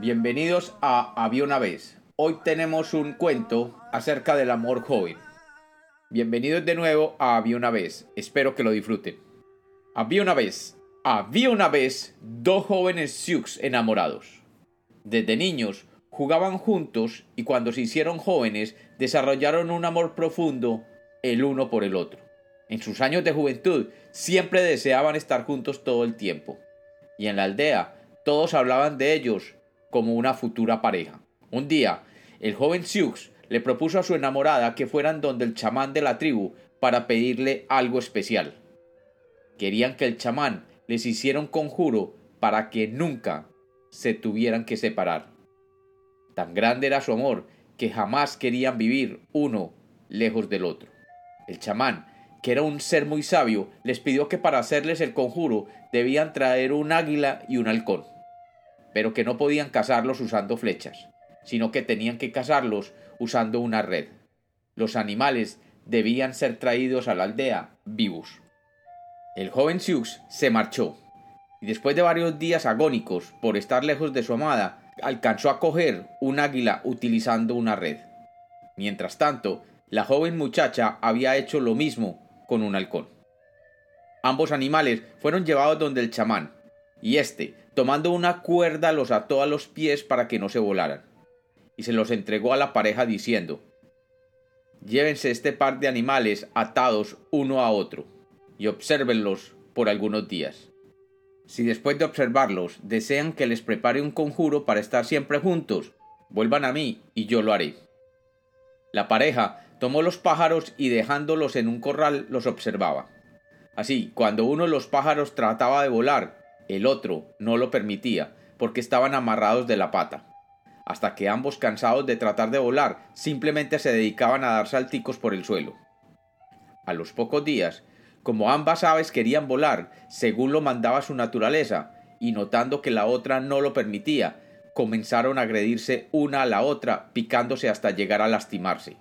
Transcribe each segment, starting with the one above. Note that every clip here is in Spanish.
Bienvenidos a Había una vez. Hoy tenemos un cuento acerca del amor joven. Bienvenidos de nuevo a Había una vez. Espero que lo disfruten. Había una vez. Había una vez dos jóvenes Sioux enamorados. Desde niños jugaban juntos y cuando se hicieron jóvenes desarrollaron un amor profundo el uno por el otro. En sus años de juventud siempre deseaban estar juntos todo el tiempo. Y en la aldea todos hablaban de ellos como una futura pareja. Un día, el joven Sioux le propuso a su enamorada que fueran donde el chamán de la tribu para pedirle algo especial. Querían que el chamán les hiciera un conjuro para que nunca se tuvieran que separar. Tan grande era su amor que jamás querían vivir uno lejos del otro. El chamán, que era un ser muy sabio, les pidió que para hacerles el conjuro debían traer un águila y un halcón pero que no podían cazarlos usando flechas, sino que tenían que cazarlos usando una red. Los animales debían ser traídos a la aldea vivos. El joven Sioux se marchó, y después de varios días agónicos por estar lejos de su amada, alcanzó a coger un águila utilizando una red. Mientras tanto, la joven muchacha había hecho lo mismo con un halcón. Ambos animales fueron llevados donde el chamán, y éste, tomando una cuerda, los ató a los pies para que no se volaran, y se los entregó a la pareja diciendo Llévense este par de animales atados uno a otro, y obsérvenlos por algunos días. Si después de observarlos desean que les prepare un conjuro para estar siempre juntos, vuelvan a mí y yo lo haré. La pareja tomó los pájaros y dejándolos en un corral los observaba. Así, cuando uno de los pájaros trataba de volar, el otro no lo permitía, porque estaban amarrados de la pata, hasta que ambos cansados de tratar de volar simplemente se dedicaban a dar salticos por el suelo. A los pocos días, como ambas aves querían volar, según lo mandaba su naturaleza, y notando que la otra no lo permitía, comenzaron a agredirse una a la otra, picándose hasta llegar a lastimarse.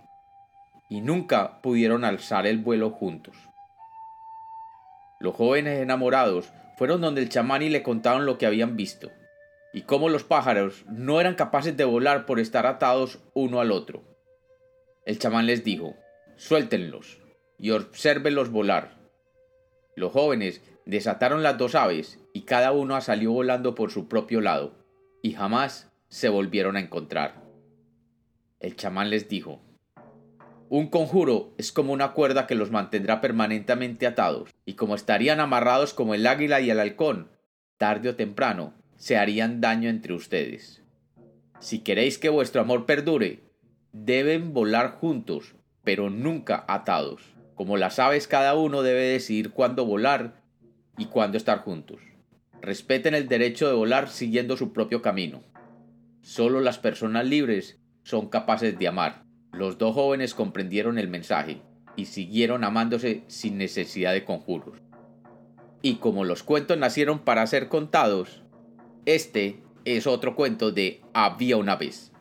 Y nunca pudieron alzar el vuelo juntos. Los jóvenes enamorados fueron donde el chamán y le contaron lo que habían visto, y cómo los pájaros no eran capaces de volar por estar atados uno al otro. El chamán les dijo, suéltenlos y obsérvenlos volar. Los jóvenes desataron las dos aves y cada uno salió volando por su propio lado, y jamás se volvieron a encontrar. El chamán les dijo, un conjuro es como una cuerda que los mantendrá permanentemente atados, y como estarían amarrados como el águila y el halcón, tarde o temprano se harían daño entre ustedes. Si queréis que vuestro amor perdure, deben volar juntos, pero nunca atados. Como las aves cada uno debe decidir cuándo volar y cuándo estar juntos. Respeten el derecho de volar siguiendo su propio camino. Solo las personas libres son capaces de amar. Los dos jóvenes comprendieron el mensaje y siguieron amándose sin necesidad de conjuros. Y como los cuentos nacieron para ser contados, este es otro cuento de Había una vez.